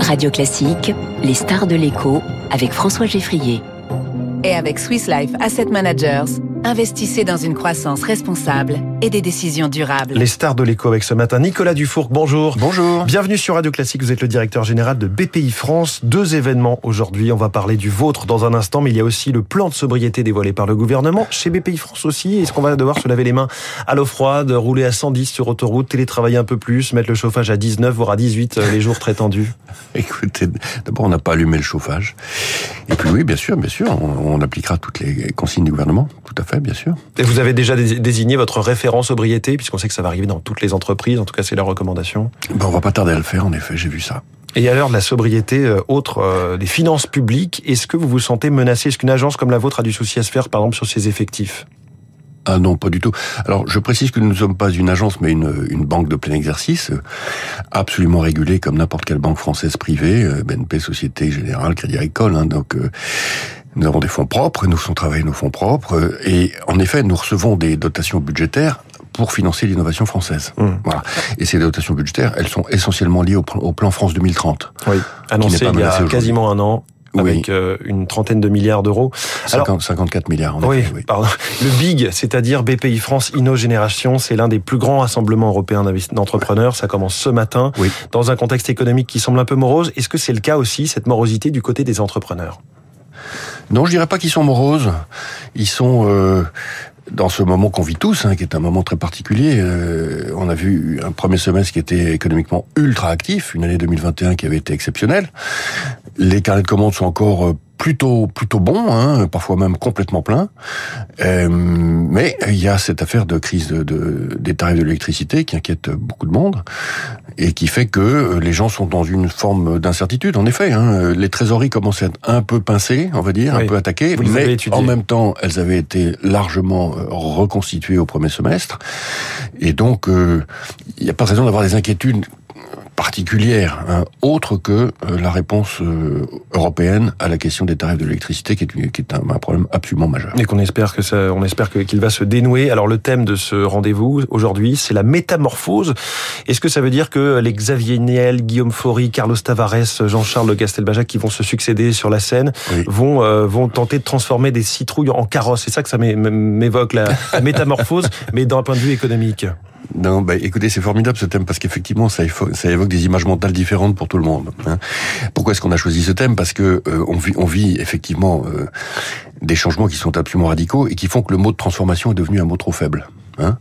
Radio Classique, les stars de l'écho avec François Geffrier. Et avec Swiss Life Asset Managers, investissez dans une croissance responsable et des décisions durables. Les stars de l'écho avec ce matin. Nicolas Dufourc, bonjour. Bonjour. Bienvenue sur Radio Classique. Vous êtes le directeur général de BPI France. Deux événements aujourd'hui. On va parler du vôtre dans un instant, mais il y a aussi le plan de sobriété dévoilé par le gouvernement. Chez BPI France aussi, est-ce qu'on va devoir se laver les mains à l'eau froide, rouler à 110 sur autoroute, télétravailler un peu plus, mettre le chauffage à 19, voire à 18 euh, les jours très tendus? Écoutez, d'abord, on n'a pas allumé le chauffage. Et puis oui, bien sûr, bien sûr, on, on appliquera toutes les consignes du gouvernement. Tout à fait, bien sûr. Et vous avez déjà désigné votre référent sobriété, puisqu'on sait que ça va arriver dans toutes les entreprises, en tout cas c'est la recommandation. Ben, on va pas tarder à le faire, en effet, j'ai vu ça. Et à l'heure de la sobriété, euh, autre euh, des finances publiques, est-ce que vous vous sentez menacé? Est-ce qu'une agence comme la vôtre a du souci à se faire, par exemple, sur ses effectifs? Ah non, pas du tout. Alors, je précise que nous ne sommes pas une agence, mais une, une banque de plein exercice, euh, absolument régulée comme n'importe quelle banque française privée, euh, BNP, Société Générale, Crédit Agricole. Hein, donc, euh, nous avons des fonds propres, nous faisons travailler nos fonds propres, et en effet, nous recevons des dotations budgétaires pour financer l'innovation française. Mmh. Voilà. Et ces dotations budgétaires, elles sont essentiellement liées au, au plan France 2030. Oui, annoncé il y a quasiment un an avec Oui. euh, une trentaine de milliards d'euros. 50, 54 milliards, en Oui, effet. Oui. pardon. Le BIG, c'est-à-dire BPI France Inno Génération, c'est l'un des plus grands rassemblements européens d'entrepreneurs. Ça commence ce matin, Oui. dans un contexte économique qui semble un peu morose. Est-ce que c'est le cas aussi, cette morosité du côté des entrepreneurs? Non, je dirais pas qu'ils sont moroses. Ils sont euh, dans ce moment qu'on vit tous, hein, qui est un moment très particulier. euh, on a vu un premier semestre qui était économiquement ultra actif, une année 2021 qui avait été exceptionnelle. Les carnets de commandes sont encore euh, plutôt plutôt bons, hein, parfois même complètement pleins. Euh, mais il y a cette affaire de crise de, de- des tarifs de l'électricité qui inquiète beaucoup de monde et qui fait que les gens sont dans une forme d'incertitude. En effet, hein, les trésoreries commencent à être un peu pincées, on va dire, Oui. un peu attaquées, Vous mais en même temps, elles avaient été largement euh, reconstituées au premier semestre, et donc euh, il n'y a pas de raison d'avoir des inquiétudes particulières, hein, autres que euh, la réponse euh, européenne à la question des tarifs de l'électricité, qui est, qui est un, un problème absolument majeur. Et qu'on espère que ça, on espère qu'il va se dénouer. Alors le thème de ce rendez-vous aujourd'hui, c'est la métamorphose. Est-ce que ça veut dire que les Xavier Niel, Guillaume Faury, Carlos Tavares, Jean-Charles Le Castelbajac qui vont se succéder sur la scène Oui. vont euh, vont tenter de transformer des citrouilles en carrosses? C'est ça que ça m'é- m'évoque la, la métamorphose, mais d'un point de vue économique. Non, bah, écoutez, c'est formidable ce thème parce qu'effectivement, ça, évo- ça évoque des images mentales différentes pour tout le monde. hein. Pourquoi est-ce qu'on a choisi ce thème? Parce que euh, on, vit, on vit effectivement euh, des changements qui sont absolument radicaux et qui font que le mot de transformation est devenu un mot trop faible. Hein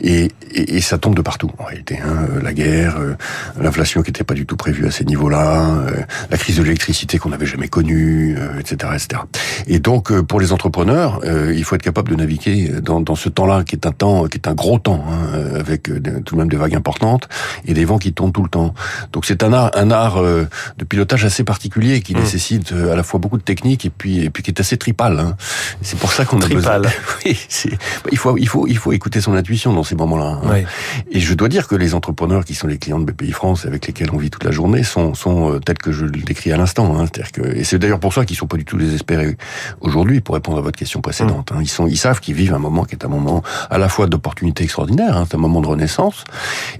et, et, et ça tombe de partout en réalité. Hein la guerre, euh, l'inflation qui n'était pas du tout prévue à ces niveaux-là, euh, la crise de l'électricité qu'on n'avait jamais connue, euh, etc., etc. Et donc euh, pour les entrepreneurs, euh, il faut être capable de naviguer dans, dans ce temps-là qui est un temps, qui est un gros temps, hein, euh, avec euh, tout de même des vagues importantes et des vents qui tournent tout le temps. Donc c'est un art, un art euh, de pilotage assez particulier qui Mm. nécessite euh, à la fois beaucoup de technique et puis et puis qui est assez tripal. Hein. C'est pour ça qu'on a besoin. Oui, bah, il faut il faut il faut écouter son intuition dans ces moments-là. hein. Ouais. Et je dois dire que les entrepreneurs qui sont les clients de BPI France avec lesquels on vit toute la journée sont, sont euh, tels que je le décris à l'instant. Hein. Que, et c'est d'ailleurs pour ça qu'ils sont pas du tout désespérés aujourd'hui pour répondre à votre question précédente. hein. Ils sont, ils savent qu'ils vivent un moment qui est un moment à la fois d'opportunité extraordinaire, hein, c'est un moment de renaissance,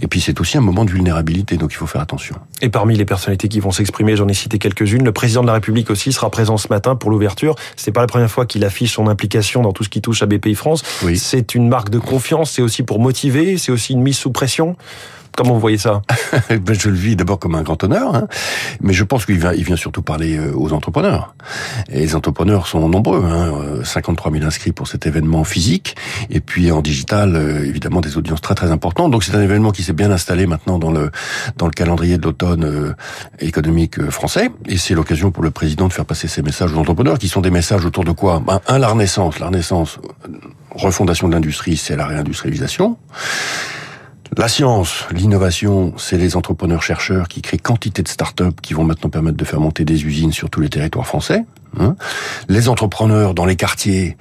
et puis c'est aussi un moment de vulnérabilité. Donc il faut faire attention. Et parmi les personnalités qui vont s'exprimer, j'en ai cité quelques-unes. Le président de la République aussi sera présent ce matin pour l'ouverture. C'est pas la première fois qu'il affiche son implication dans tout ce qui touche à BPI France. Oui. C'est une marque de confiance. C'est aussi pour motiver. C'est aussi une mise sous pression. Comment vous voyez ça Ben, je le vis d'abord comme un grand honneur, hein, mais je pense qu'il vient, surtout parler euh, aux entrepreneurs. Et les entrepreneurs sont nombreux, hein, euh, 53 000 inscrits pour cet événement physique, et puis en digital, euh, évidemment, des audiences très très importantes. Donc c'est un événement qui s'est bien installé maintenant dans le calendrier de l'automne euh, économique euh, français, et c'est l'occasion pour le président de faire passer ses messages aux entrepreneurs, qui sont des messages autour de quoi? Ben, Un, la renaissance, la renaissance, euh, refondation de l'industrie, c'est la réindustrialisation. La science, l'innovation, c'est les entrepreneurs-chercheurs qui créent quantité de start-up qui vont maintenant permettre de faire monter des usines sur tous les territoires français. hein. les entrepreneurs dans les quartiers,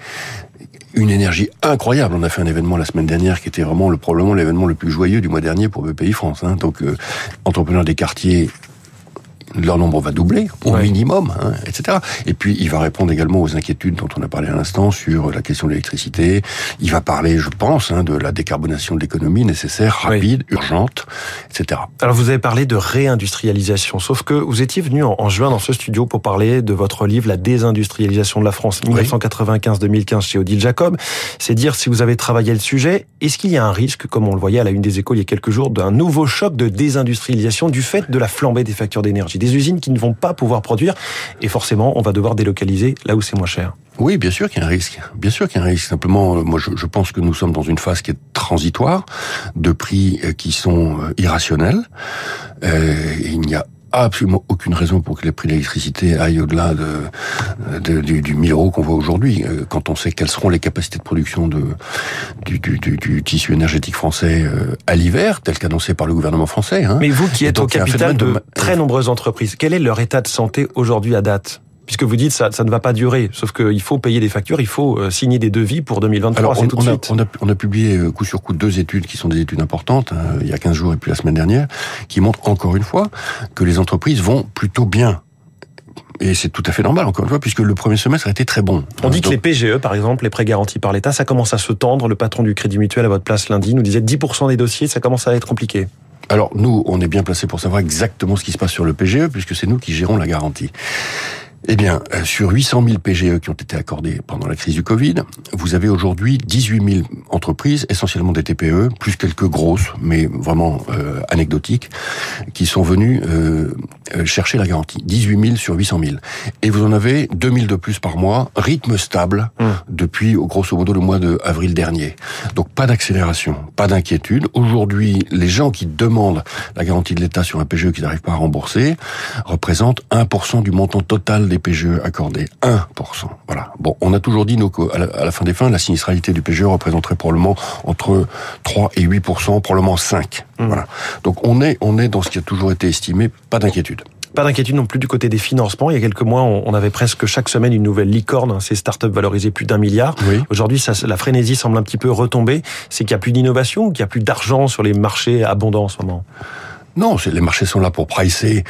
une énergie incroyable. On a fait un événement la semaine dernière qui était vraiment le, probablement l'événement le plus joyeux du mois dernier pour BPI France. hein. Donc, euh, entrepreneurs des quartiers, leur nombre va doubler au minimum, hein, etc. Et puis il va répondre également aux inquiétudes dont on a parlé à l'instant sur la question de l'électricité. Il va parler, je pense, hein, de la décarbonation de l'économie nécessaire, rapide, urgente, etc. Alors vous avez parlé de réindustrialisation, sauf que vous étiez venu en, juin dans ce studio pour parler de votre livre La désindustrialisation de la France 1995-2015 chez Odile Jacob. C'est dire si vous avez travaillé le sujet, est-ce qu'il y a un risque, comme on le voyait à la une des échos il y a quelques jours, d'un nouveau choc de désindustrialisation du fait de la flambée des factures d'énergie, des usines qui ne vont pas pouvoir produire et forcément on va devoir délocaliser là où c'est moins cher. Oui, bien sûr qu'il y a un risque. Bien sûr qu'il y a un risque. Simplement, euh, moi, je, pense que nous sommes dans une phase qui est transitoire, de prix euh, qui sont euh, irrationnels. Il n'y a absolument aucune raison pour que les prix de l'électricité aillent au-delà de, de, du, du 1000 euros qu'on voit aujourd'hui. Quand on sait quelles seront les capacités de production de, du, du, du tissu énergétique français à l'hiver, tel qu'annoncé par le gouvernement français. Hein. Mais vous qui êtes au capital de, de très nombreuses entreprises, quel est leur état de santé aujourd'hui à date? Puisque vous dites ça, ça ne va pas durer. Sauf qu'il faut payer des factures, il faut euh, signer des devis pour 2023. Alors, on, tout de a, suite. On, a, on a publié euh, coup sur coup deux études qui sont des études importantes, hein, il y a 15 jours et puis la semaine dernière, qui montrent encore une fois que les entreprises vont plutôt bien. Et c'est tout à fait normal, encore une fois, puisque le premier semestre a été très bon. On dit que les PGE, par exemple, les prêts garantis par l'État, ça commence à se tendre. Le patron du Crédit Mutuel à votre place lundi nous disait 10% des dossiers, ça commence à être compliqué. Alors nous, on est bien placé pour savoir exactement ce qui se passe sur le PGE, puisque c'est nous qui gérons la garantie. Eh bien, euh, sur 800 000 PGE qui ont été accordés pendant la crise du Covid, vous avez aujourd'hui 18 000 entreprises, essentiellement des TPE, plus quelques grosses, mais vraiment euh, anecdotiques, qui sont venues euh, chercher la garantie. 18 000 sur 800 000. Et vous en avez 2 000 de plus par mois, rythme stable, mmh. depuis grosso modo le mois de avril dernier. Donc pas d'accélération, pas d'inquiétude. Aujourd'hui, les gens qui demandent la garantie de l'État sur un PGE qu'ils n'arrivent pas à rembourser représentent 1% du montant total des PGE accordés. 1%. Voilà. Bon, on a toujours dit, nous, qu'à la, à la fin des fins, la sinistralité du PGE représenterait probablement entre 3 et 8%, probablement 5. Mmh. Voilà. Donc on est, on est dans ce qui a toujours été estimé, pas d'inquiétude. Pas d'inquiétude non plus du côté des financements. Il y a quelques mois, on avait presque chaque semaine une nouvelle licorne, ces startups valorisées plus d'un milliard. Oui. Aujourd'hui, la frénésie semble un petit peu retomber. C'est qu'il n'y a plus d'innovation ou qu'il n'y a plus d'argent sur les marchés abondants en ce moment? Non, les marchés sont là pour pricer,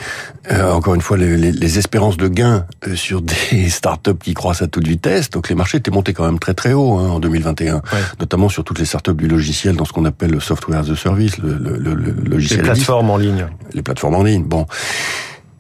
euh, encore une fois, les, les, les espérances de gains euh, sur des startups qui croissent à toute vitesse. Donc les marchés étaient montés quand même très très haut hein, en 2021, ouais. notamment sur toutes les startups du logiciel, dans ce qu'on appelle le software as a service, le, le, le, le logiciel. Les plateformes en ligne. Les plateformes en ligne. Bon,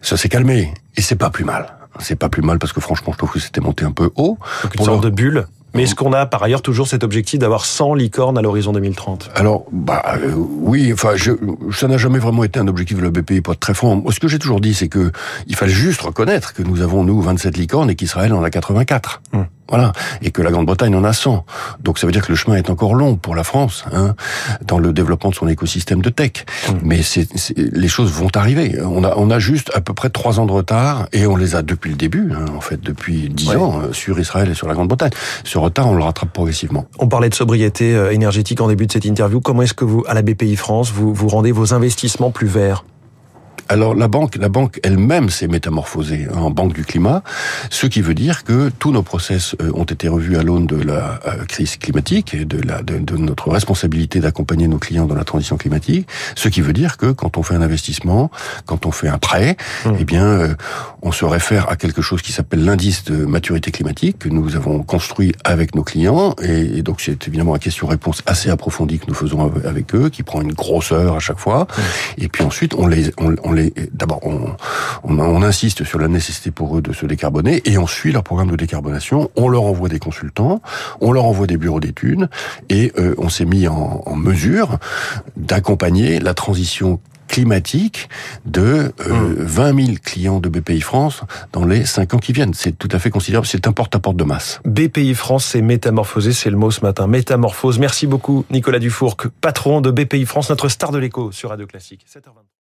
ça s'est calmé et c'est pas plus mal. C'est pas plus mal parce que franchement, je trouve que c'était monté un peu haut. Donc une sorte de bulle. Mais est-ce qu'on a par ailleurs toujours cet objectif d'avoir 100 licornes à l'horizon 2030 Alors, bah euh, oui, enfin, je, ça n'a jamais vraiment été un objectif de la BPI, être très franc. Ce que j'ai toujours dit, c'est que il fallait juste reconnaître que nous avons nous 27 licornes et qu'Israël en a 84. Hum. Voilà, et que la Grande-Bretagne en a 100. Donc ça veut dire que le chemin est encore long pour la France hein, dans le développement de son écosystème de tech. Mmh. Mais c'est, les choses vont arriver. On a, on a juste à peu près trois ans de retard et on les a depuis le début, hein, en fait, depuis dix ouais. ans euh, sur Israël et sur la Grande-Bretagne. Ce retard, on le rattrape progressivement. On parlait de sobriété euh, énergétique en début de cette interview. Comment est-ce que vous, à la BPI France, vous, vous rendez vos investissements plus verts? Alors la banque, la banque elle-même s'est métamorphosée en banque du climat, ce qui veut dire que tous nos process euh, ont été revus à l'aune de la euh, crise climatique et de, la, de, de notre responsabilité d'accompagner nos clients dans la transition climatique. Ce qui veut dire que quand on fait un investissement, quand on fait un prêt, mmh. eh bien, euh, on se réfère à quelque chose qui s'appelle l'indice de maturité climatique que nous avons construit avec nos clients. Et, et donc c'est évidemment une question-réponse assez approfondie que nous faisons avec eux, qui prend une grosseur à chaque fois. Mmh. Et puis ensuite, on les, on, on D'abord, on, on, on, insiste sur la nécessité pour eux de se décarboner et on suit leur programme de décarbonation. On leur envoie des consultants, on leur envoie des bureaux d'études et euh, on s'est mis en, en mesure d'accompagner la transition climatique de euh, mmh. 20 000 clients de BPI France dans les 5 ans qui viennent. C'est tout à fait considérable. C'est un porte-à-porte -porte de masse. BPI France s'est métamorphosé, c'est le mot ce matin. Métamorphose. Merci beaucoup, Nicolas Dufourc, patron de BPI France, notre star de l'écho sur Radio Classique. 7h20.